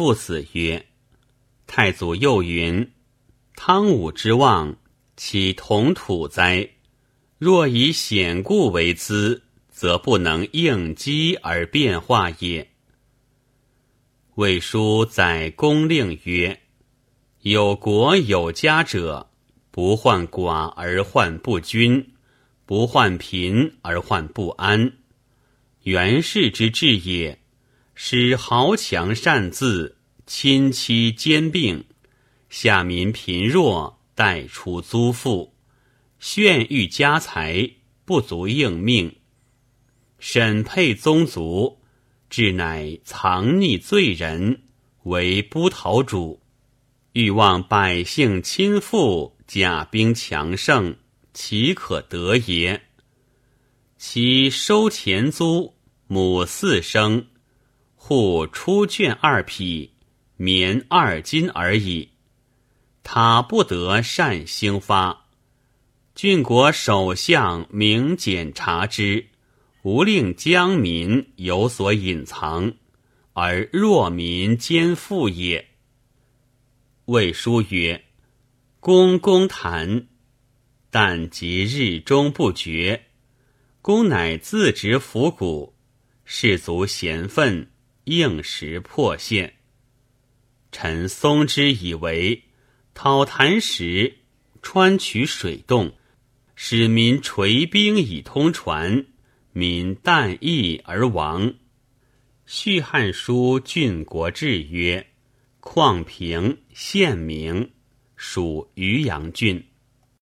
父子曰：“太祖又云：‘汤武之望，岂同土哉？若以险固为资，则不能应机而变化也。’”魏书载公令曰：“有国有家者，不患寡而患不均，不患贫而患不安。元氏之治也。”使豪强善自，亲戚兼并，下民贫弱，待出租赋，炫欲家财，不足应命。审配宗族，至乃藏匿罪人，为不讨主，欲望百姓亲附，甲兵强盛，岂可得也？其收钱租，母四生。户出卷二匹，棉二斤而已。他不得善兴发。郡国首相明检察之，无令江民有所隐藏，而弱民兼富也。魏书曰：“公公谈，但即日中不绝。公乃自执府谷，士卒贤愤。”应时破县。臣松之以为，讨坛时川渠水动，使民垂兵以通船，民旦役而亡。《续汉书·郡国志》曰：“况平县名，属渔阳郡。